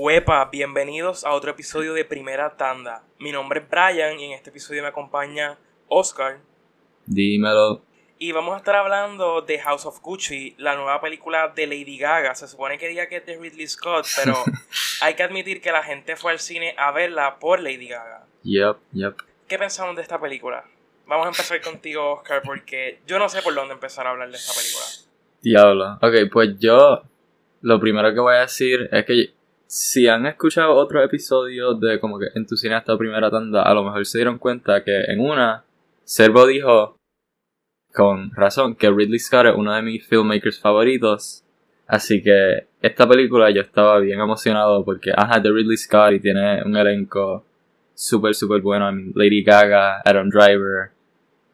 Huepa, bienvenidos a otro episodio de Primera Tanda. Mi nombre es Brian y en este episodio me acompaña Oscar. Dímelo. Y vamos a estar hablando de House of Gucci, la nueva película de Lady Gaga. Se supone que diga que es de Ridley Scott, pero hay que admitir que la gente fue al cine a verla por Lady Gaga. Yep, yep. ¿Qué pensamos de esta película? Vamos a empezar contigo, Oscar, porque yo no sé por dónde empezar a hablar de esta película. Diablo. Ok, pues yo lo primero que voy a decir es que si han escuchado otros episodios de como que en tu cine esta primera tanda, a lo mejor se dieron cuenta que en una, Servo dijo con razón que Ridley Scott es uno de mis filmmakers favoritos. Así que esta película yo estaba bien emocionado porque, ajá, de Ridley Scott y tiene un elenco súper, súper bueno. Lady Gaga, Adam Driver,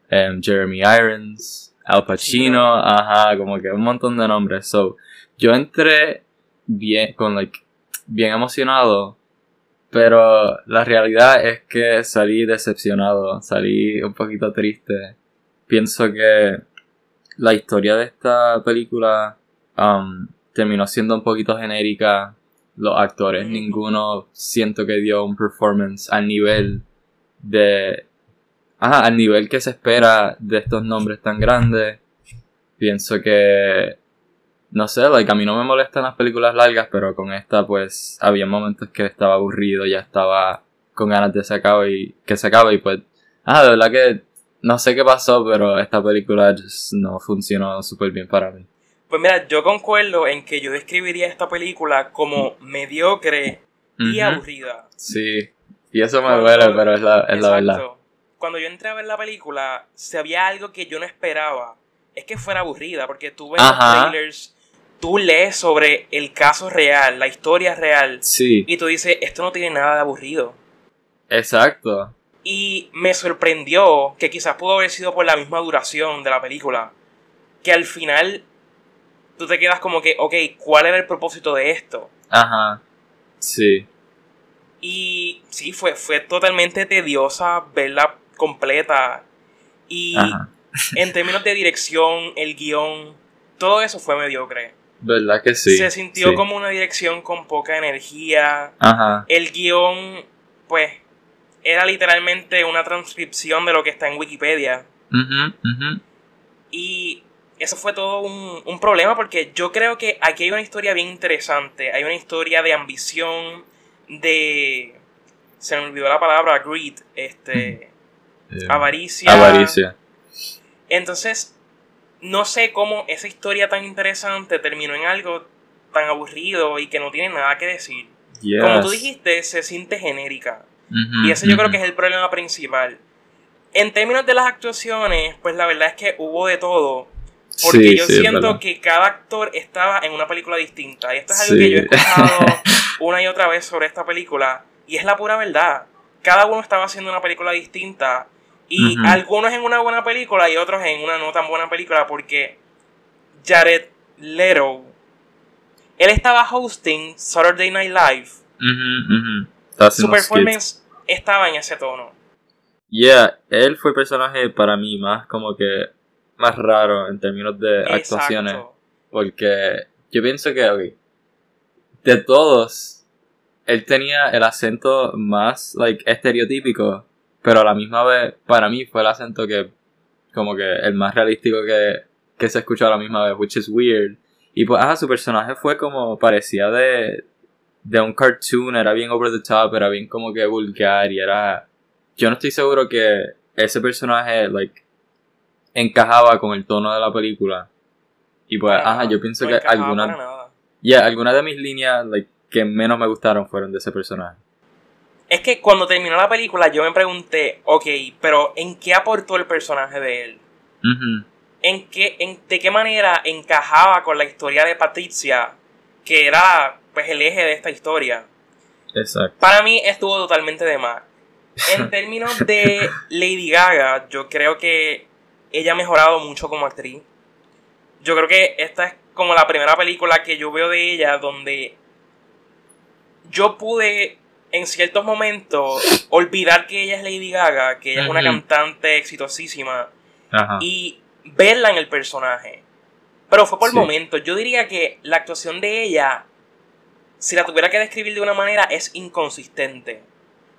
em, Jeremy Irons, Al Pacino, ajá, como que un montón de nombres. So, yo entré bien, con like, bien emocionado, pero la realidad es que salí decepcionado, salí un poquito triste. Pienso que la historia de esta película um, terminó siendo un poquito genérica. Los actores, ninguno siento que dio un performance al nivel de... Ajá, al nivel que se espera de estos nombres tan grandes. Pienso que no sé, like, a mí no me molestan las películas largas, pero con esta pues había momentos que estaba aburrido, ya estaba con ganas de se y que se acabe y pues, ah, de verdad que no sé qué pasó, pero esta película just no funcionó súper bien para mí. Pues mira, yo concuerdo en que yo describiría esta película como mediocre y aburrida. Sí, y eso me duele, pero es la, es la verdad. Cuando yo entré a ver la película, si había algo que yo no esperaba, es que fuera aburrida, porque tú ves los trailers tú lees sobre el caso real, la historia real, sí. y tú dices, esto no tiene nada de aburrido. Exacto. Y me sorprendió que quizás pudo haber sido por la misma duración de la película, que al final tú te quedas como que, ok, ¿cuál era el propósito de esto? Ajá. Sí. Y sí, fue, fue totalmente tediosa verla completa. Y en términos de dirección, el guion, todo eso fue mediocre. ¿Verdad que sí? Se sintió como una dirección con poca energía. Ajá. El guion, pues, era literalmente una transcripción de lo que está en Wikipedia. Y eso fue todo un, un, problema porque yo creo que aquí hay una historia bien interesante. Hay una historia de ambición, de... Se me olvidó la palabra, greed, este... Eh, avaricia. Avaricia. Entonces, no sé cómo esa historia tan interesante terminó en algo tan aburrido y que no tiene nada que decir. Como tú dijiste, se siente genérica. y ese yo creo que es el problema principal. En términos de las actuaciones, pues la verdad es que hubo de todo. Porque yo siento que cada actor estaba en una película distinta. Y esto es algo que yo he escuchado una y otra vez sobre esta película. Y es la pura verdad. Cada uno estaba haciendo una película distinta. Y algunos en una buena película y otros en una no tan buena película porque Jared Leto, él estaba hosting Saturday Night Live. Su performance estaba en ese tono. Yeah, él fue el personaje para mí más como que más raro en términos de actuaciones. Porque yo pienso que, de todos, él tenía el acento más, like, estereotípico pero a la misma vez, para mí fue el acento que, como que el más realístico que, que se escuchó a la misma vez, which is weird. Y pues, ah, su personaje fue como, parecía de, de un cartoon, era bien over the top, era bien como que vulgar y era... Yo no estoy seguro que ese personaje, like, encajaba con el tono de la película. Y pues, ajá, yo pienso que algunas... Yeah, algunas de mis líneas, like, que menos me gustaron fueron de ese personaje. Es que cuando terminó la película yo me pregunté, ok, pero ¿en qué aportó el personaje de él? ¿En qué, en, ¿De qué manera encajaba con la historia de Patricia, que era pues el eje de esta historia? Exacto. Para mí estuvo totalmente de más. En términos de Lady Gaga, yo creo que ella ha mejorado mucho como actriz. Yo creo que esta es como la primera película que yo veo de ella donde yo pude en ciertos momentos olvidar que ella es Lady Gaga, que ella es una cantante exitosísima y verla en el personaje. Pero fue por momentos. Yo diría que la actuación de ella si la tuviera que describir de una manera, es inconsistente.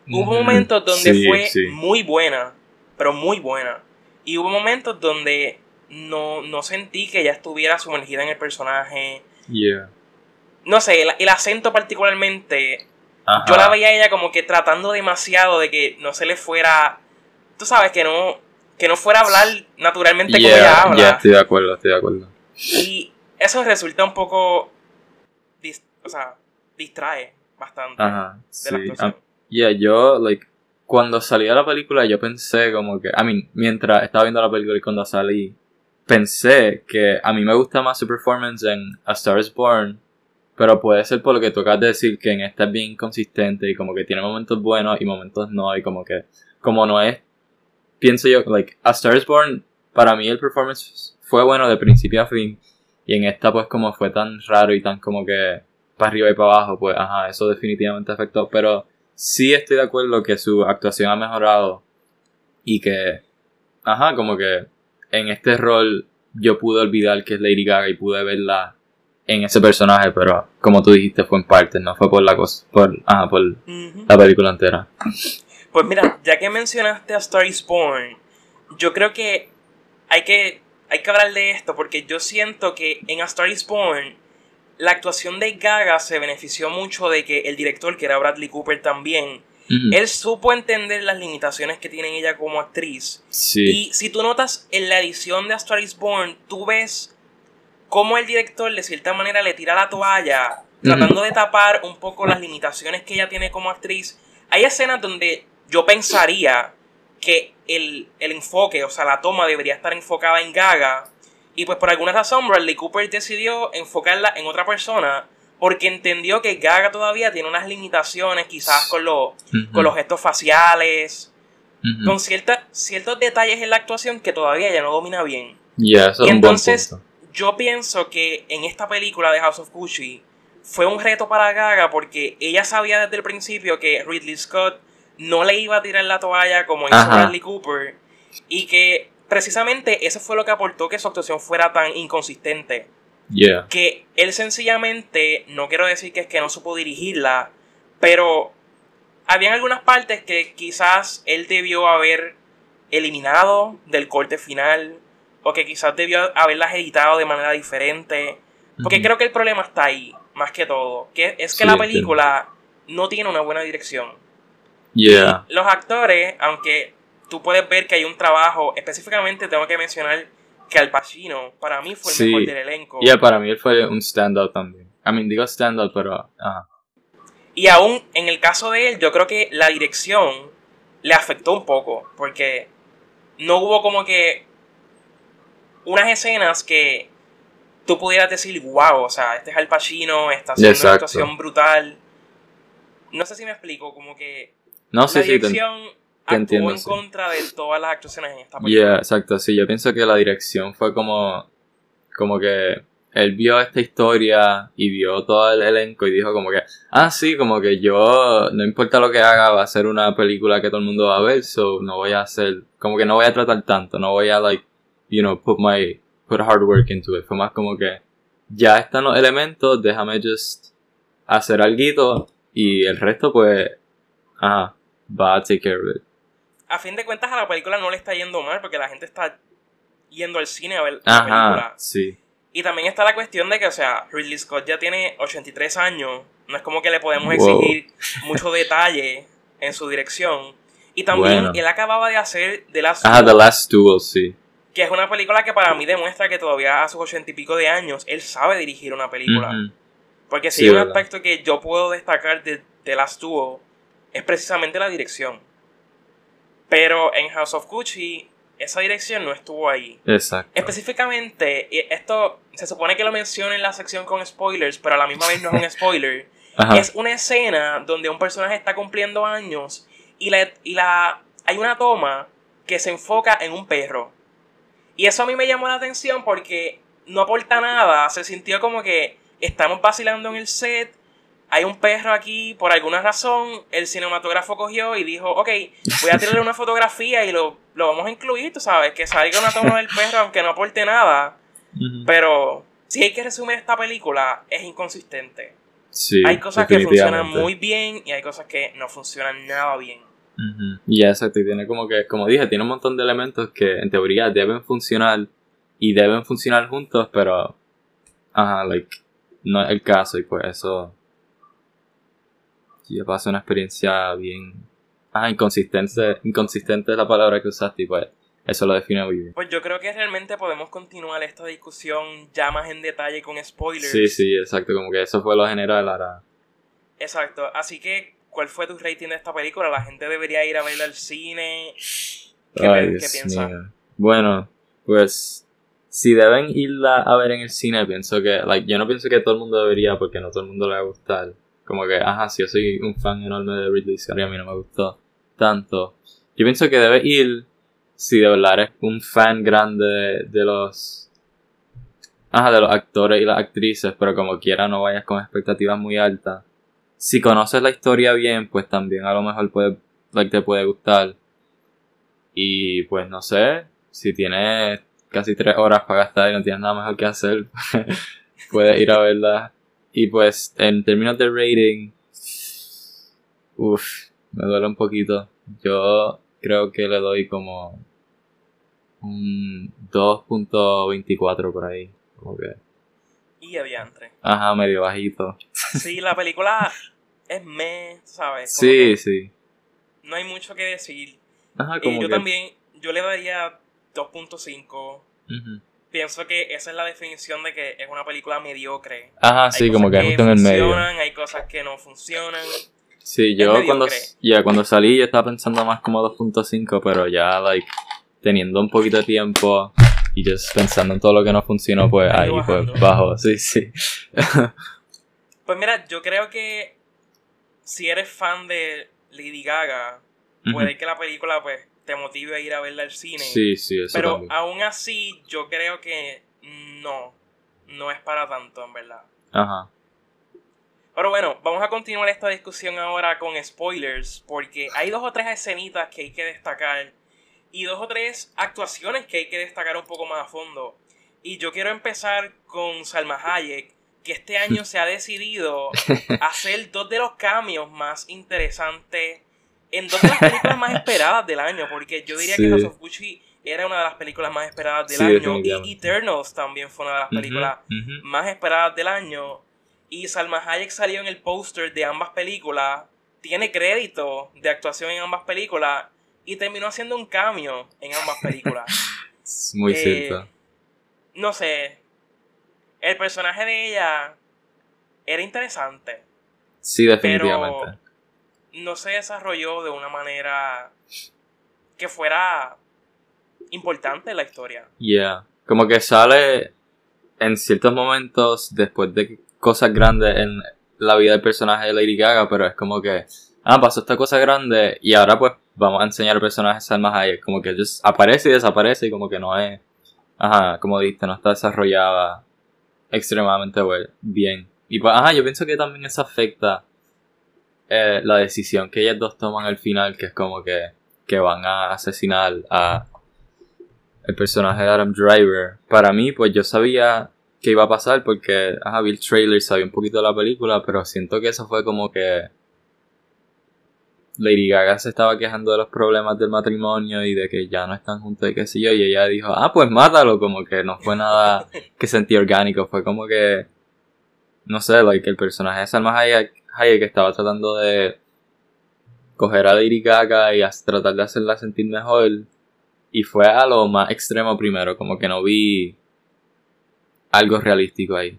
Hubo momentos donde fue muy buena, pero muy buena. Y hubo momentos donde no, no sentí que ella estuviera sumergida en el personaje. Yeah. No sé, el, acento particularmente. Yo la veía a ella como que tratando demasiado de que no se le fuera. Tú sabes, que no. Que no fuera a hablar naturalmente como ella habla. Ya, estoy de acuerdo, estoy de acuerdo. Y eso resulta un poco. o sea, distrae bastante Ajá, de la. Ah, yeah, yo, like, cuando salía la película, yo pensé como que. I mean, mientras estaba viendo la película y cuando salí pensé que a mí me gusta más su performance en A Star is Born, pero puede ser por lo que tocas de decir que en esta es bien consistente y como que tiene momentos buenos y momentos no, y como que, como no es, pienso yo, like, A Star is Born, para mí el performance fue bueno de principio a fin, y en esta pues como fue tan raro y tan como que para arriba y para abajo, pues ajá, eso definitivamente afectó, pero sí estoy de acuerdo que su actuación ha mejorado y que, ajá, como que en este rol yo pude olvidar que es Lady Gaga y pude verla en ese personaje, pero como tú dijiste fue en parte, no fue por la cosa, por, ah, por la película entera. Pues mira, ya que mencionaste a Star is Born, yo creo que hay que hay que hablar de esto porque yo siento que en A Star is Born la actuación de Gaga se benefició mucho de que el director, que era Bradley Cooper también, él supo entender las limitaciones que tiene ella como actriz. Y si tú notas en la edición de A Star is Born, tú ves cómo el director de cierta manera le tira la toalla, tratando de tapar un poco las limitaciones que ella tiene como actriz. Hay escenas donde yo pensaría que el, el enfoque, o sea, la toma debería estar enfocada en Gaga. Y pues por alguna razón Bradley Cooper decidió enfocarla en otra persona porque entendió que Gaga todavía tiene unas limitaciones, quizás con, con los gestos faciales, con ciertos detalles en la actuación que todavía ella no domina bien. y entonces, yo pienso que en esta película de House of Gucci fue un reto para Gaga porque ella sabía desde el principio que Ridley Scott no le iba a tirar la toalla como hizo Bradley Cooper y que precisamente eso fue lo que aportó que su actuación fuera tan inconsistente. Que él sencillamente, no quiero decir que es que no supo dirigirla, pero habían algunas partes que quizás él debió haber eliminado del corte final, o que quizás debió haberlas editado de manera diferente. Porque creo que el problema está ahí, más que todo. Que es que la película no tiene una buena dirección. los actores, aunque tú puedes ver que hay un trabajo, específicamente tengo que mencionar que Al Pacino para mí fue el mejor del elenco. Y para mí él fue un standout también. I mean, digo standout, pero... Y aún en el caso de él, yo creo que la dirección le afectó un poco, porque no hubo como que unas escenas que tú pudieras decir, wow, o sea, este es Al Pacino, está haciendo una actuación brutal. No sé si me explico, como que no, la dirección actuó en contra de todas las actuaciones en esta película. Yeah, exacto, sí, yo pienso que la dirección fue como, como que él vio esta historia y vio todo el elenco y dijo como que, ah, sí, como que yo, no importa lo que haga, va a ser una película que todo el mundo va a ver, so no voy a hacer, como que no voy a tratar tanto, no voy a, like, you know, put my, put hard work into it. Fue más como que, ya están los elementos, déjame just hacer algo y el resto pues, ah, va a take care of it a fin de cuentas a la película no le está yendo mal porque la gente está yendo al cine a ver la película. Sí. Y también está la cuestión de que, o sea, Ridley Scott ya tiene 83 años. No es como que le podemos exigir mucho detalle en su dirección. Y también él acababa de hacer The Last Ah, The Last Duel, sí. Que es una película que para mí demuestra que todavía a sus ochenta y pico de años él sabe dirigir una película. Porque si hay un aspecto que yo puedo destacar de The Last Duel es precisamente la dirección. Pero en House of Gucci esa dirección no estuvo ahí. Exacto. Específicamente, esto se supone que lo menciono en la sección con spoilers, pero a la misma vez no es un spoiler. es una escena donde un personaje está cumpliendo años y, la, y la, hay una toma que se enfoca en un perro. Y eso a mí me llamó la atención porque no aporta nada. Se sintió como que estamos vacilando en el set hay un perro aquí, por alguna razón, el cinematógrafo cogió y dijo, ok, voy a tirarle una fotografía y lo, vamos a incluir, tú sabes, que salga una toma del perro aunque no aporte nada. Pero si hay que resumir esta película, es inconsistente. hay cosas que funcionan muy bien y hay cosas que no funcionan nada bien. Y exacto, y tiene como que, como dije, tiene un montón de elementos que en teoría deben funcionar y deben funcionar juntos, pero, ajá, like, no es el caso y pues eso, ya pasa una experiencia bien, ajá, inconsistente, inconsistente es la palabra que usaste y pues eso lo define muy bien. Pues yo creo que realmente podemos continuar esta discusión ya más en detalle con spoilers. Sí, sí, exacto, como que eso fue lo general ahora. Exacto, así que ¿Cuál fue tu rating de esta película? ¿La gente debería ir a verla al cine? ¿Qué, piensas? Bueno, pues si deben irla a ver en el cine, pienso que, like, yo no pienso que todo el mundo debería porque no todo el mundo le va a gustar. Como que, ajá, si yo soy un fan enorme de Ridley Scott y a mí no me gustó tanto. Yo pienso que debe ir si de verdad eres un fan grande de, los ajá, de los actores y las actrices, pero como quiera no vayas con expectativas muy altas si conoces la historia bien, pues también a lo mejor puede, te puede gustar. Y pues no sé, si tienes casi tres horas para gastar y no tienes nada mejor que hacer, puedes ir a verla. Y pues en términos de rating, uff, me duele un poquito. Yo creo que le doy como un 2.24 por ahí. Como que y adiantre. Ajá, medio bajito. Sí, la película es me, ¿sabes? sí, sí. No hay mucho que decir. Ajá, como y yo también, yo le daría 2.5. Pienso que esa es la definición de que es una película mediocre. Ajá, sí, como que, justo en el medio. Hay cosas que no funcionan. Sí, yo cuando, ya cuando salí yo estaba pensando más como 2.5, pero ya, like, teniendo un poquito de tiempo y just pensando en todo lo que no funcionó, pues ahí, pues bajo, sí, sí. pues mira, yo creo que si eres fan de Lady Gaga, puede que la película pues te motive a ir a verla al cine. Sí, sí, eso Pero aún así, yo creo que no, no es para tanto, en verdad. Ajá. Pero bueno, vamos a continuar esta discusión ahora con spoilers, porque hay dos o tres escenitas que hay que destacar y dos o tres actuaciones que hay que destacar un poco más a fondo. Y yo quiero empezar con Salma Hayek, que este año se ha decidido hacer dos de los cambios más interesantes en dos de las películas más esperadas del año, porque yo diría que House of Gucci era una de las películas más esperadas del año y Eternals también fue una de las películas más esperadas del año y Salma Hayek salió en el póster de ambas películas, tiene crédito de actuación en ambas películas y terminó haciendo un cambio en ambas películas. Muy eh, cierto. No sé. El personaje de ella era interesante. Sí, definitivamente. Pero no se desarrolló de una manera que fuera importante en la historia. Yeah. Como que sale en ciertos momentos después de cosas grandes en la vida del personaje de Lady Gaga, pero es como que, ah, pasó esta cosa grande y ahora pues vamos a enseñar personajes Salma Hayek. Como que just aparece y desaparece y como que no es, ajá, como dijiste, no está desarrollada extremadamente bien. Y pues, ajá, yo pienso que también eso afecta eh, la decisión que ellas dos toman al final, que es como que, que van a asesinar a el personaje de Adam Driver. Para mí, pues yo sabía que iba a pasar porque, ajá, vi el trailer, sabía un poquito de la película, pero siento que eso fue como que Lady Gaga se estaba quejando de los problemas del matrimonio y de que ya no están juntos y qué sé yo, y ella dijo, ah, pues mátalo, como que no fue nada que sentí orgánico, fue como que, no sé, like, el personaje de Salma Hayek, Hayek estaba tratando de coger a Lady Gaga y tratar de hacerla sentir mejor, y fue a lo más extremo primero, como que no vi algo realístico ahí.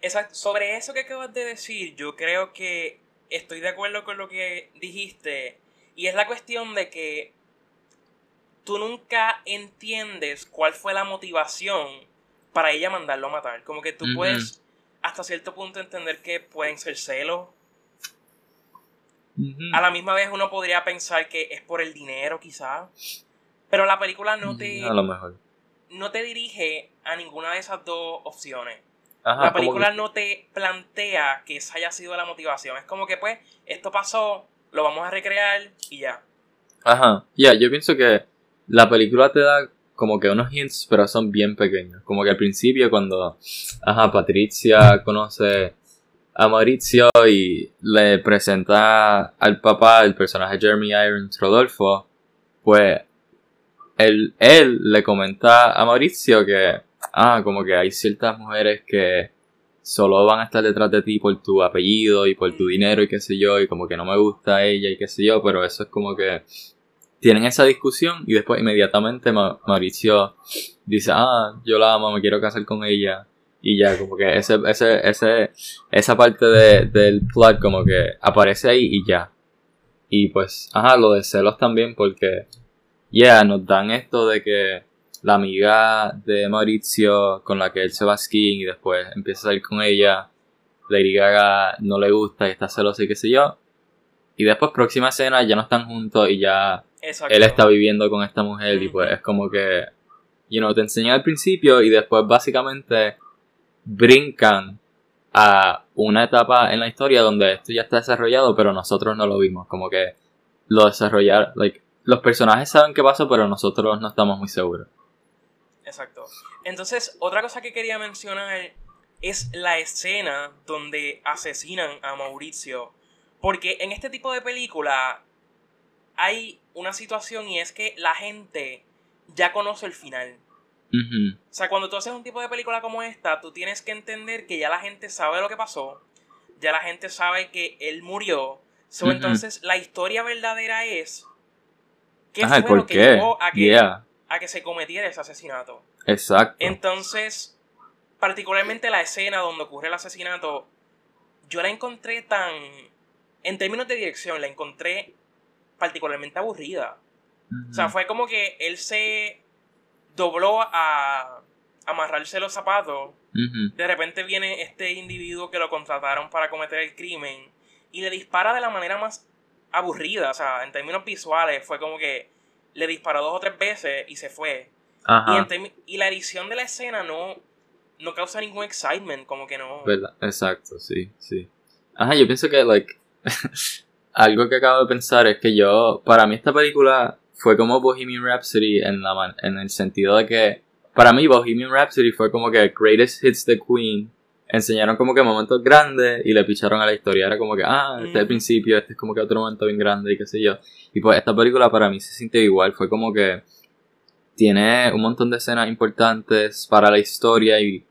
Exacto, sobre eso que acabas de decir, yo creo que estoy de acuerdo con lo que dijiste. Y es la cuestión de que tú nunca entiendes cuál fue la motivación para ella mandarlo a matar. Como que tú puedes hasta cierto punto entender que pueden ser celos. A la misma vez uno podría pensar que es por el dinero quizás. Pero la película no te... A lo mejor. No te dirige a ninguna de esas dos opciones la película no te plantea que esa haya sido la motivación. Es como que, pues, esto pasó, lo vamos a recrear y ya. Ajá. Ya, yo pienso que la película te da como que unos hints, pero son bien pequeños. Como que al principio cuando, ajá, Patricia conoce a Maurizio y le presenta al papá, el personaje Jeremy Irons Rodolfo, pues él, él le comenta a Mauricio que, ah, como que hay ciertas mujeres que solo van a estar detrás de ti por tu apellido y por tu dinero y qué sé yo, y como que no me gusta ella y qué sé yo, pero eso es como que tienen esa discusión y después inmediatamente Mauricio dice, ah, yo la amo, me quiero casar con ella. Y ya, como que ese, ese, ese, esa parte de, del plot como que aparece ahí y ya. Y pues, ajá, lo de celos también porque, yeah, nos dan esto de que la amiga de Mauricio con la que él se va a skiing y después empieza a salir con ella, Lady Gaga no le gusta y está celosa y qué sé yo. Y después, próxima escena, ya no están juntos y ya él está viviendo con esta mujer y pues es como que, you know, te enseña al principio y después básicamente brincan a una etapa en la historia donde esto ya está desarrollado, pero nosotros no lo vimos. Como que lo desarrollar, like, los personajes saben qué pasó, pero nosotros no estamos muy seguros. Exacto. Entonces, otra cosa que quería mencionar es la escena donde asesinan a Mauricio. Porque en este tipo de película hay una situación y es que la gente ya conoce el final. O sea, cuando tú haces un tipo de película como esta, tú tienes que entender que ya la gente sabe lo que pasó, ya la gente sabe que él murió. Entonces, la historia verdadera es qué fue lo que llevó a que, a que se cometiera ese asesinato. Exacto. Entonces, particularmente la escena donde ocurre el asesinato, yo la encontré tan. En términos de dirección, la encontré particularmente aburrida. O sea, fue como que él se dobló a amarrarse los zapatos. De repente viene este individuo que lo contrataron para cometer el crimen y le dispara de la manera más aburrida. O sea, en términos visuales, fue como que le disparó dos o tres veces y se fue. Y, la edición de la escena no, no causa ningún excitement, como que no. ¿Verdad? Exacto, sí, sí. Ajá, yo pienso que, like, algo que acabo de pensar es que yo, para mí esta película fue como Bohemian Rhapsody en, la en el sentido de que para mí Bohemian Rhapsody fue como que Greatest Hits the Queen. Enseñaron como que momentos grandes y le picharon a la historia. Era como que, ah, este es el principio, este es como que otro momento bien grande y qué sé yo. Y pues esta película para mí se siente igual. Fue como que tiene un montón de escenas importantes para la historia y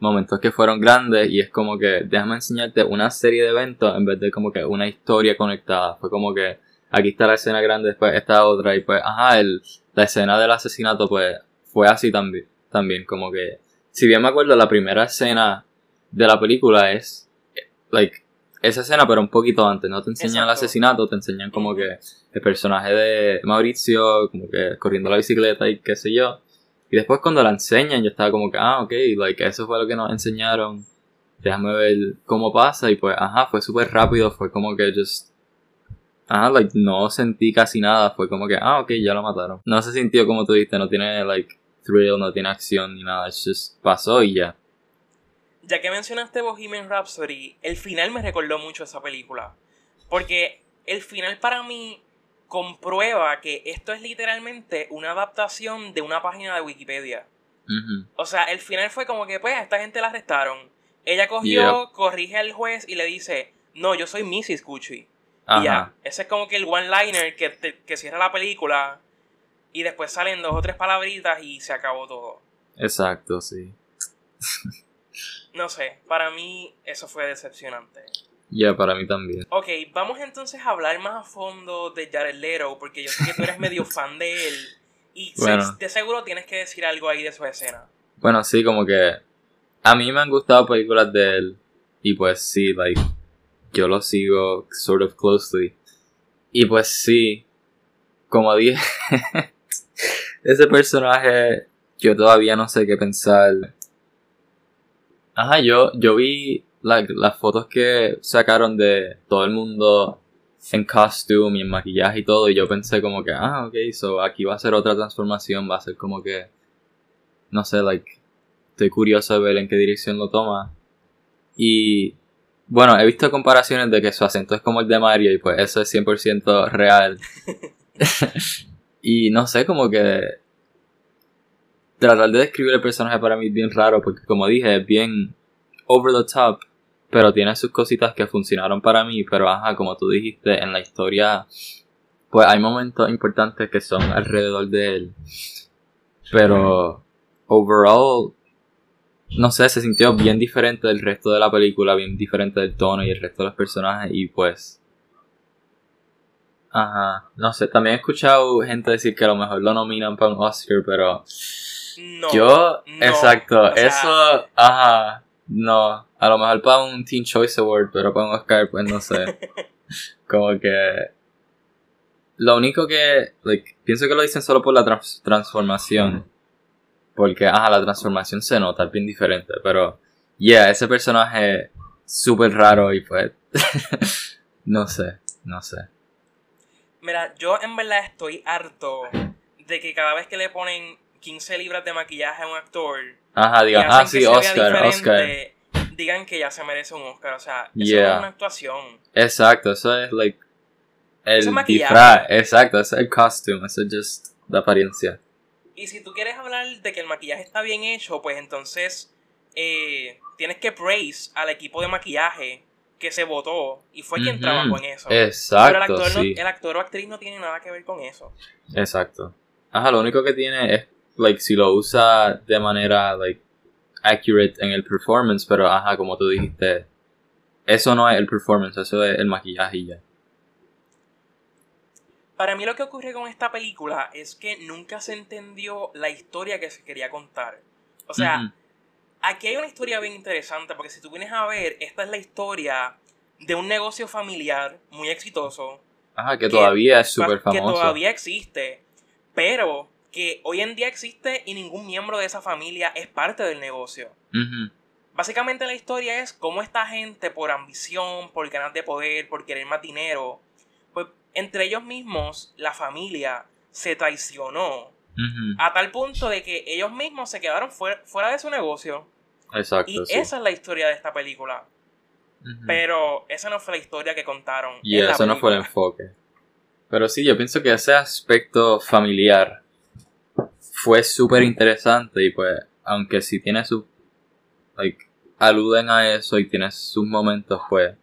momentos que fueron grandes y es como que déjame enseñarte una serie de eventos en vez de como que una historia conectada. Fue como que aquí está la escena grande, después esta otra, y pues, ajá, el, la escena del asesinato, pues, fue así también, también, como que, si bien me acuerdo, la primera escena de la película es, like, esa escena, pero un poquito antes, no te enseñan el asesinato, te enseñan como que el personaje de Mauricio, como que corriendo la bicicleta y qué sé yo. Y después cuando la enseñan, yo estaba como que, ah, ok, like, eso fue lo que nos enseñaron. Déjame ver cómo pasa. Y pues, ajá, fue súper rápido, fue como que just ah, like, no sentí casi nada. Fue como que, ah, ok, ya lo mataron. No se sintió como tú dijiste, no tiene, like, thrill, no tiene acción ni nada. Es just pasó y ya. Ya que mencionaste Bohemian Rhapsody, el final me recordó mucho esa película. Porque el final para mí comprueba que esto es literalmente una adaptación de una página de Wikipedia. O sea, el final fue como que, pues, a esta gente la arrestaron. Ella cogió, corrige al juez y le dice, no, yo soy Mrs. Gucci. Y ya, ese es como que el one-liner que, que cierra la película y después salen dos o tres palabritas y se acabó todo. Exacto, sí. no sé, para mí eso fue decepcionante. Ya, para mí también. Ok, vamos entonces a hablar más a fondo de Jared Leto, porque yo sé que tú eres medio fan de él. Y de seguro tienes que decir algo ahí de su escena. Bueno, sí, como que a mí me han gustado películas de él. Y pues sí, like, yo lo sigo sort of closely. Y pues sí, como dije, ese personaje yo todavía no sé qué pensar. Ajá, yo, yo vi las fotos que sacaron de todo el mundo en costume y en maquillaje y todo y yo pensé como que, ah, ok, so aquí va a ser otra transformación, va a ser como que, no sé, like, estoy curioso de ver en qué dirección lo toma. Y bueno, he visto comparaciones de que su acento es como el de Mario y pues eso es 100% real. y no sé, como que... tratar de describir el personaje para mí es bien raro porque como dije es bien over the top pero tiene sus cositas que funcionaron para mí pero ajá como tú dijiste en la historia pues hay momentos importantes que son alrededor de él pero overall no sé, se sintió bien diferente del resto de la película, bien diferente del tono y el resto de los personajes y pues... Ajá, no sé, también he escuchado gente decir que a lo mejor lo nominan para un Oscar, pero... No. Yo, exacto, eso, ajá, no, a lo mejor para un Teen Choice Award, pero para un Oscar, pues no sé. Como que... Lo único que, like, pienso que lo dicen solo por la transformación. Porque, ajá, la transformación se nota, es bien diferente. Pero, yeah, ese personaje súper raro y pues. no sé, no sé. Mira, yo en verdad estoy harto de que cada vez que le ponen 15 libras de maquillaje a un actor. Ajá, digan, ah, sí, Oscar, Oscar. Digan que ya se merece un Oscar. O sea, eso es una actuación. Exacto, eso es, like. El disfraz, exacto, eso es el costume, eso es just la apariencia. Y si tú quieres hablar de que el maquillaje está bien hecho, pues entonces eh, tienes que praise al equipo de maquillaje que se votó y fue quien trabajó en eso. Exacto. Pero el actor, el actor o actriz no tiene nada que ver con eso. Exacto. Ajá, lo único que tiene es, like, si lo usa de manera, like, accurate en el performance, pero ajá, como tú dijiste, eso no es el performance, eso es el maquillaje y ya. Para mí lo que ocurre con esta película es que nunca se entendió la historia que se quería contar. O sea, aquí hay una historia bien interesante porque si tú vienes a ver, esta es la historia de un negocio familiar muy exitoso. Ajá, que, todavía es súper famoso. Que todavía existe, pero que hoy en día existe y ningún miembro de esa familia es parte del negocio. Básicamente la historia es cómo esta gente por ambición, por ganas de poder, por querer más dinero, entre ellos mismos, la familia se traicionó a tal punto de que ellos mismos se quedaron fuera, de su negocio. Exacto. Y esa es la historia de esta película. Pero esa no fue la historia que contaron. Y eso no fue el enfoque. Pero sí, yo pienso que ese aspecto familiar fue súper interesante y pues, aunque sí tiene su... Like, aluden a eso y tiene sus momentos, pues,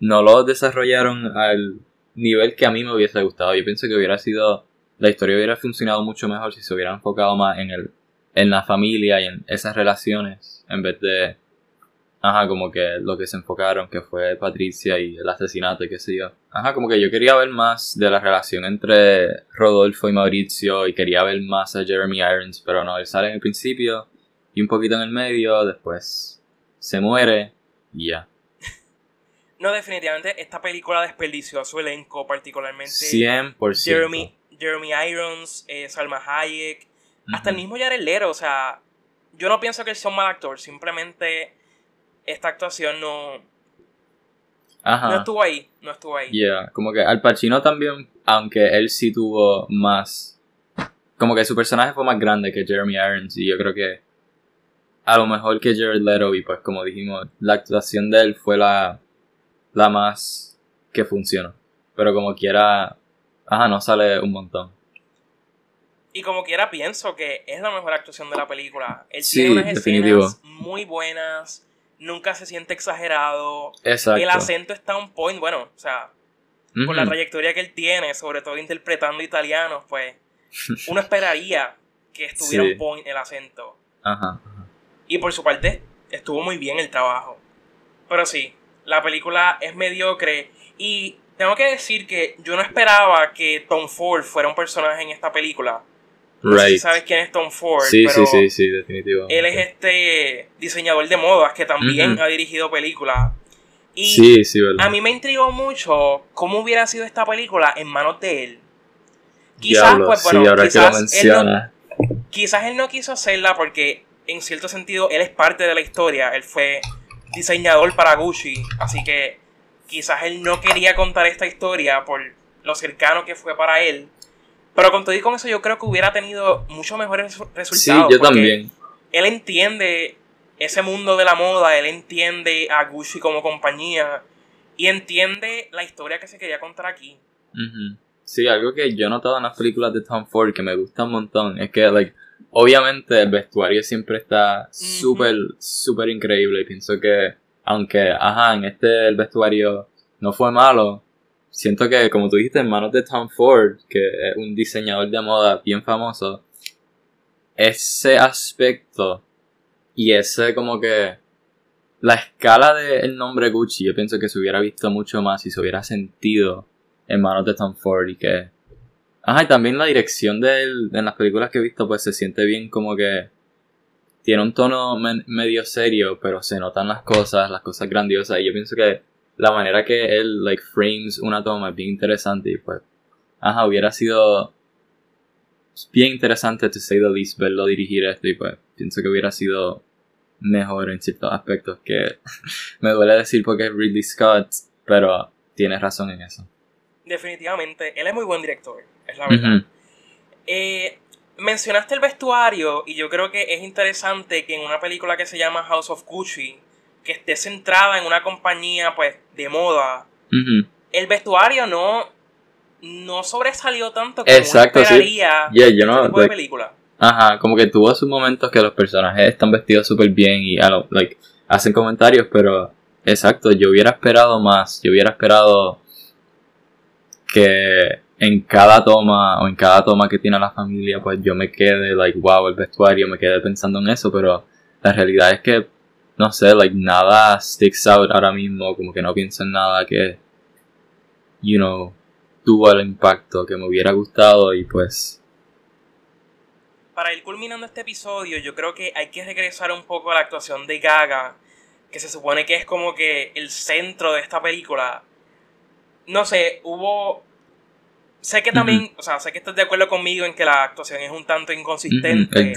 no lo desarrollaron al nivel que a mí me hubiese gustado. Yo pienso que hubiera sido, la historia hubiera funcionado mucho mejor si se hubiera enfocado más en el, en la familia y en esas relaciones, en vez de, ajá, como que lo que se enfocaron, que fue Patricia y el asesinato, qué sé yo. Ajá, como que yo quería ver más de la relación entre Rodolfo y Mauricio y quería ver más a Jeremy Irons, pero no, él sale en el principio y un poquito en el medio, después se muere y ya. No, definitivamente esta película desperdició a su elenco, particularmente 100%. Jeremy, Jeremy Irons, eh, Salma Hayek, hasta el mismo Jared Leto, o sea, yo no pienso que él sea un mal actor, simplemente esta actuación no... Ajá. No estuvo ahí, no estuvo ahí. Yeah, como que Al Pacino también, aunque él sí tuvo más... Como que su personaje fue más grande que Jeremy Irons y yo creo que a lo mejor que Jared Leto y pues como dijimos, la actuación de él fue la la más que funciona. Pero como quiera, ajá, no sale un montón. Y como quiera pienso que es la mejor actuación de la película. Él tiene unas escenas muy buenas, nunca se siente exagerado. Exacto. El acento está un point, bueno, o sea, con la trayectoria que él tiene, sobre todo interpretando italianos, pues uno esperaría que estuviera un point el acento. Ajá. Y por su parte, estuvo muy bien el trabajo. Pero sí, la película es mediocre y tengo que decir que yo no esperaba que Tom Ford fuera un personaje en esta película. No sé si sabes quién es Tom Ford. Sí, sí, sí, sí, definitivo. Él es este diseñador de modas que también ha dirigido películas. Y sí, sí, verdad. a mí me intrigó mucho cómo hubiera sido esta película en manos de él. Quizás, pues bueno, quizás, él no, quizás él no quiso hacerla porque en cierto sentido él es parte de la historia. Él fue diseñador para Gucci, así que quizás él no quería contar esta historia por lo cercano que fue para él. Pero con todo y con eso yo creo que hubiera tenido muchos mejores resultados. Sí, yo también. Él entiende ese mundo de la moda, él entiende a Gucci como compañía y entiende la historia que se quería contar aquí. Sí, algo que yo he notado en las películas de Tom Ford que me gusta un montón es que, like, obviamente el vestuario siempre está súper, súper increíble. Y pienso que, aunque, ajá, en este el vestuario no fue malo, siento que, como tú dijiste, en manos de Tom Ford, que es un diseñador de moda bien famoso, ese aspecto y ese como que la escala del nombre Gucci, yo pienso que se hubiera visto mucho más y se hubiera sentido en manos de Tom Ford y que... Ajá, y también la dirección de él en las películas que he visto pues se siente bien como que tiene un tono medio serio, pero se notan las cosas, las cosas grandiosas y yo pienso que la manera que él like frames una toma es bien interesante y pues ajá, hubiera sido bien interesante to say the least verlo dirigir esto y pues pienso que hubiera sido mejor en ciertos aspectos que me duele decir porque es Ridley Scott, pero tienes razón en eso. Definitivamente, él es muy buen director, es la verdad. Eh, mencionaste el vestuario y yo creo que es interesante que en una película que se llama House of Gucci, que esté centrada en una compañía pues de moda, el vestuario no, no sobresalió tanto como Exacto, esperaría sí. yo no, este tipo de película. Ajá, como que tuvo sus momentos que los personajes están vestidos súper bien y like, hacen comentarios, pero exacto, yo hubiera esperado más, yo hubiera esperado que en cada toma o en cada toma que tiene la familia, pues yo me quede, like, wow, el vestuario, me quedé pensando en eso, pero la realidad es que, no sé, like, nada sticks out ahora mismo, como que no pienso en nada que, you know, tuvo el impacto que me hubiera gustado y pues para ir culminando este episodio, yo creo que hay que regresar un poco a la actuación de Gaga, que se supone que es como que el centro de esta película. No sé, hubo... Sé que también, o sea, sé que estás de acuerdo conmigo en que la actuación es un tanto inconsistente.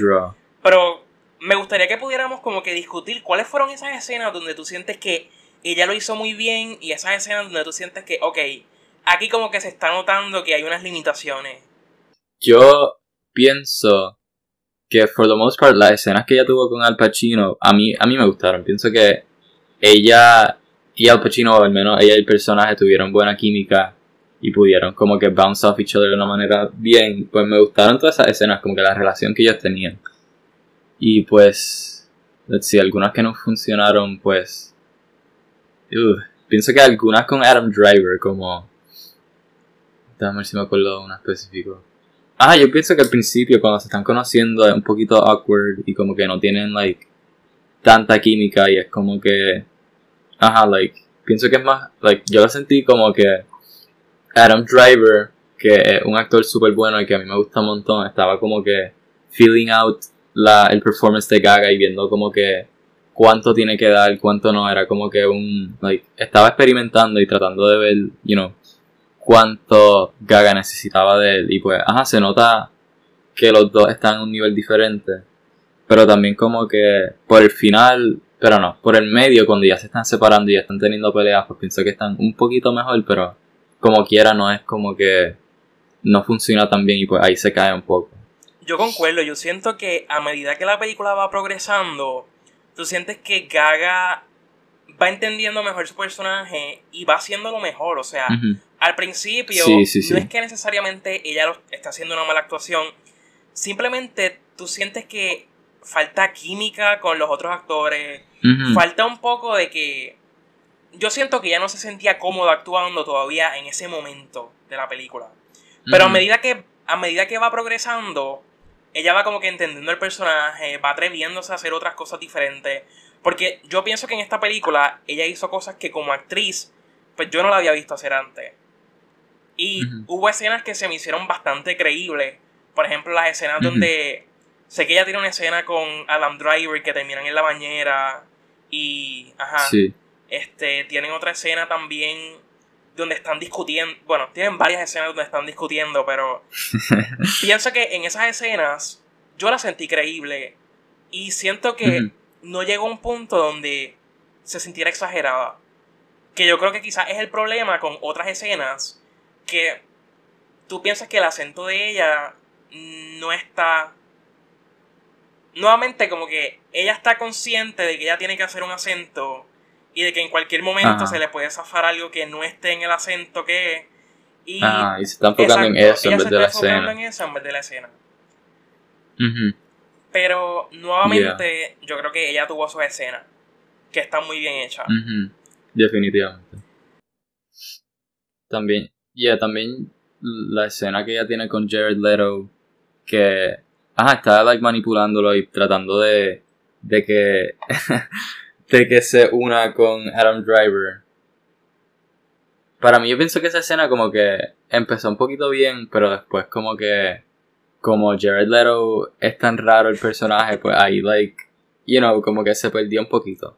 Pero me gustaría que pudiéramos como que discutir cuáles fueron esas escenas donde tú sientes que ella lo hizo muy bien y esas escenas donde tú sientes que, ok, aquí como que se está notando que hay unas limitaciones. Yo pienso que for the most part las escenas que ella tuvo con Al Pacino a mí a mí me gustaron. Pienso que ella y Al Pacino al menos ella y el personaje tuvieron buena química y pudieron como que bounce off each other de una manera bien. Pues me gustaron todas esas escenas como que la relación que ellos tenían y pues si algunas que no funcionaron pues pienso que algunas con Adam Driver como déjame ver si me acuerdo de una específico Ah, yo pienso que al principio, cuando se están conociendo, es un poquito awkward y como que no tienen, like, tanta química y es como que. Ajá, like, pienso que es más, like, yo lo sentí como que Adam Driver, que es un actor súper bueno y que a mí me gusta un montón, estaba como que feeling out la, el performance de Gaga y viendo como que cuánto tiene que dar, cuánto no, era como que un, like, estaba experimentando y tratando de ver, you know, cuánto Gaga necesitaba de él. Y pues, ajá, se nota que los dos están en un nivel diferente. Pero también como que por el final, pero no, por el medio, cuando ya se están separando y ya están teniendo peleas, pues pienso que están un poquito mejor, pero como quiera no es como que no funciona tan bien y pues ahí se cae un poco. Yo concuerdo, yo siento que a medida que la película va progresando, tú sientes que Gaga va entendiendo mejor su personaje y va haciendo lo mejor. O sea, al principio no es que necesariamente ella lo está haciendo una mala actuación. Simplemente tú sientes que falta química con los otros actores. Falta un poco de que. Yo siento que ella no se sentía cómoda actuando todavía en ese momento de la película. Pero a medida que. A medida que va progresando, ella va como que entendiendo el personaje, va atreviéndose a hacer otras cosas diferentes. Porque yo pienso que en esta película ella hizo cosas que como actriz, pues yo no la había visto hacer antes. Y hubo escenas que se me hicieron bastante creíbles. Por ejemplo, las escenas donde sé que ella tiene una escena con Adam Driver que terminan en la bañera. Y, ajá. Este, tienen otra escena también donde están discutiendo. Bueno, tienen varias escenas donde están discutiendo, pero pienso que en esas escenas yo la sentí creíble. Y siento que no llegó a un punto donde se sintiera exagerada. Que yo creo que quizás es el problema con otras escenas que tú piensas que el acento de ella no está... Nuevamente como que ella está consciente de que ella tiene que hacer un acento y de que en cualquier momento se le puede zafar algo que no esté en el acento que Y, ah, y se está enfocando en eso en vez de la escena. en eso en vez de la escena. Pero nuevamente, yo creo que ella tuvo su escena, que está muy bien hecha. Definitivamente. También, yeah, también la escena que ella tiene con Jared Leto, que, ajá, está like manipulándolo y tratando de, de que, de que se una con Adam Driver. Para mí yo pienso que esa escena como que empezó un poquito bien, pero después como que como Jared Leto es tan raro el personaje, pues ahí, like, you know, como que se perdió un poquito.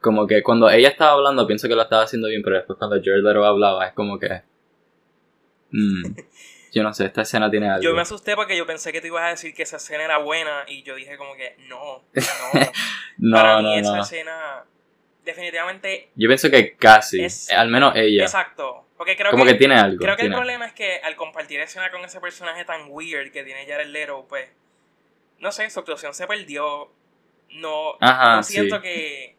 Como que cuando ella estaba hablando, pienso que lo estaba haciendo bien, pero después cuando Jared Leto hablaba, es como que. Mm, yo no sé, esta escena tiene algo. Yo me asusté porque yo pensé que tú ibas a decir que esa escena era buena y yo dije, como que, no, no. Para mí, esa escena, definitivamente. Yo pienso que casi, al menos ella. Exacto. Porque creo Como que, tiene algo. Creo que el problema es que al compartir escena con ese personaje tan weird que tiene Jared Leto, pues. No sé, su actuación se perdió. No, no siento que,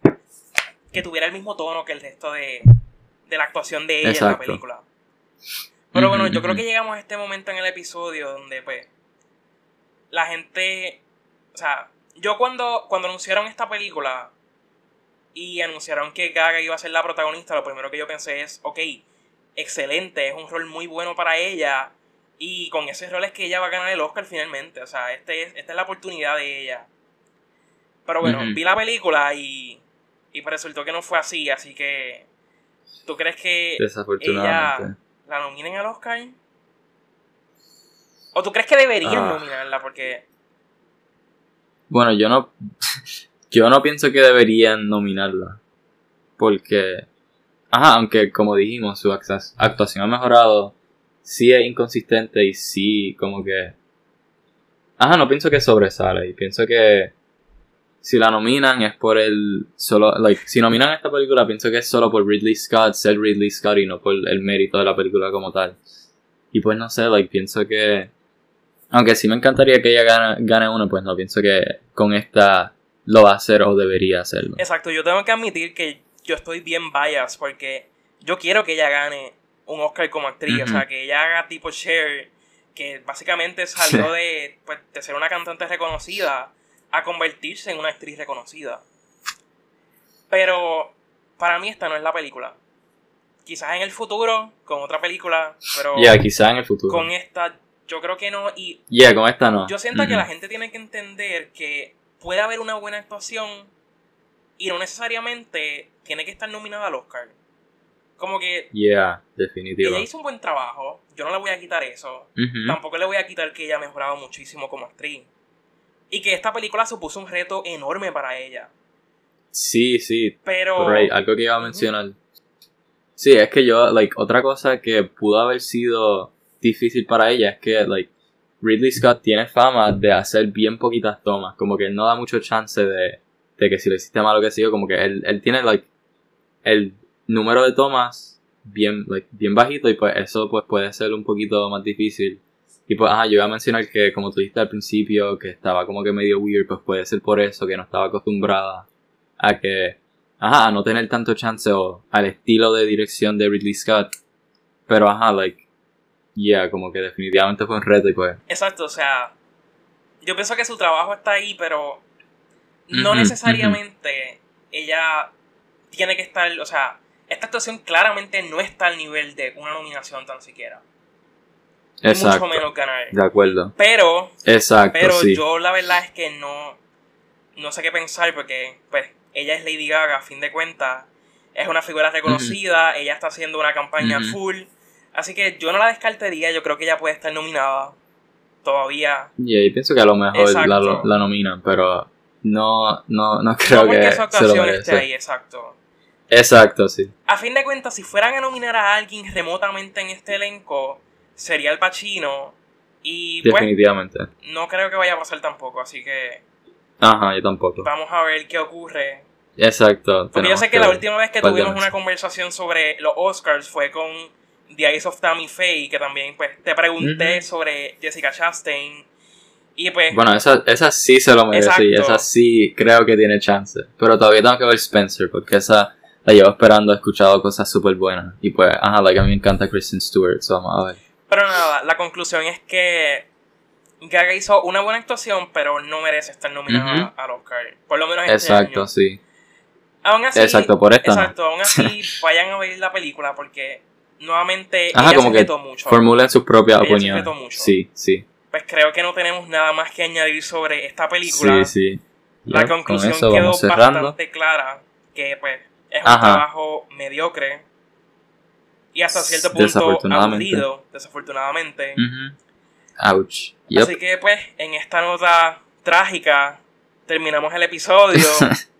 que tuviera el mismo tono que el resto de, de la actuación de ella en la película. Pero bueno, yo creo que llegamos a este momento en el episodio donde, pues, la gente. O sea, yo cuando, cuando anunciaron esta película y anunciaron que Gaga iba a ser la protagonista, lo primero que yo pensé es, ok, excelente, es un rol muy bueno para ella. Y con ese rol es que ella va a ganar el Oscar finalmente. O sea, este es, esta es la oportunidad de ella. Pero bueno, vi la película y, y pues resultó que no fue así. Así que, ¿tú crees que ella la nominen al Oscar? ¿O tú crees que deberían ah. nominarla? Porque... Bueno, yo no... yo no pienso que deberían nominarla. Porque Ajá, aunque como dijimos, su actuación ha mejorado. Sí es inconsistente y sí, como que. Ajá, no pienso que sobresale. Y pienso que si la nominan es por el. Solo, like, si nominan esta película, pienso que es solo por Ridley Scott, ser Ridley Scott y no por el mérito de la película como tal. Y pues no sé, like, pienso que. Aunque sí me encantaría que ella gane, gane uno, pues no pienso que con esta lo va a hacer o debería hacerlo. Exacto, yo tengo que admitir que yo estoy bien biased porque yo quiero que ella gane un Oscar como actriz, o sea, que ella haga tipo Cher, que básicamente salió de, pues, de ser una cantante reconocida a convertirse en una actriz reconocida. Pero para mí esta no es la película. Quizás en el futuro, con otra película, pero... Ya, quizás en el futuro. Con esta, yo creo que no. Y... Ya, con esta no. Yo siento que la gente tiene que entender que puede haber una buena actuación y no necesariamente tiene que estar nominada al Oscar. Como que. Yeah, definitivamente. Ella hizo un buen trabajo. Yo no le voy a quitar eso. Tampoco le voy a quitar que ella ha mejorado muchísimo como actriz. Y que esta película supuso un reto enorme para ella. Sí, sí. Pero. algo que iba a mencionar. Sí, es que yo, like, otra cosa que pudo haber sido difícil para ella es que, like, Ridley Scott tiene fama de hacer bien poquitas tomas. Como que no da mucho chance de, de que si lo hiciste mal o que sigo, como que él, él tiene, like, el número de tomas bien, bien bajito y pues eso pues puede ser un poquito más difícil. Y pues, ajá, yo iba a mencionar que como tú dijiste al principio, que estaba como que medio weird, pues puede ser por eso, que no estaba acostumbrada a que, ajá, a no tener tanto chance o al estilo de dirección de Ridley Scott. Pero, ajá, like, yeah, como que definitivamente fue un reto y pues. Exacto, o sea, yo pienso que su trabajo está ahí, pero no necesariamente ella tiene que estar, o sea, esta actuación claramente no está al nivel de una nominación tan siquiera. Exacto. Mucho menos ganar. De acuerdo. Pero, Exacto, pero yo la verdad es que no, no sé qué pensar porque, pues, ella es Lady Gaga, a fin de cuentas. Es una figura reconocida, ella está haciendo una campaña full. Así que yo no la descartaría, yo creo que ella puede estar nominada todavía. Y pienso que a lo mejor la, la, nominan, pero no, no, no creo no que se lo esté ahí, exacto. Exacto, sí. A fin de cuentas, si fueran a nominar a alguien remotamente en este elenco, sería el Pacino. Y pues, Definitivamente. no creo que vaya a pasar tampoco, así que. Ajá, yo tampoco. Vamos a ver qué ocurre. Exacto. Porque yo sé que, la última vez que tuvimos una conversación sobre los Oscars fue con The Eyes of Tammy Faye, que también pues te pregunté sobre Jessica Chastain pues, bueno, esa, esa sí se lo merece y esa sí creo que tiene chance. Pero todavía tengo que ver Spencer porque esa la llevo esperando, he escuchado cosas súper buenas. Y pues, ajá, like, a mí me encanta Kristen Stewart, so vamos a ver. Pero nada, la conclusión es que Gaga hizo una buena actuación, pero no merece estar nominada al Oscar. Por lo menos este Exacto, sí. Aún así, exacto, por esto. Exacto, aún así vayan a ver la película porque nuevamente Ajá, ella como se que mucho. Formulen sus propias opiniones. Sí, sí. Pues creo que no tenemos nada más que añadir sobre esta película. Sí, sí. La conclusión quedó bastante clara que pues es un trabajo mediocre y hasta cierto punto aburrido, desafortunadamente. Ouch. Así que pues en esta nota trágica terminamos el episodio.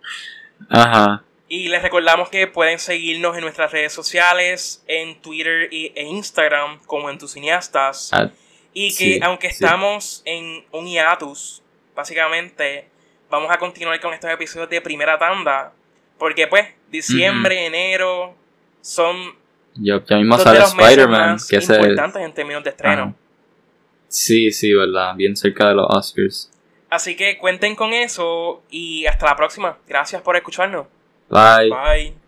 Ajá. Y les recordamos que pueden seguirnos en nuestras redes sociales, en Twitter e Instagram como Entusiastas. Ah, y que aunque estamos en un hiatus, básicamente, vamos a continuar con estos episodios de primera tanda. Porque pues, diciembre, enero, son... ya mismo sale Spider-Man, que es importantes en términos de estreno. Sí, sí, verdad, bien cerca de los Oscars. Así que cuenten con eso y hasta la próxima. Gracias por escucharnos. Bye. Bye.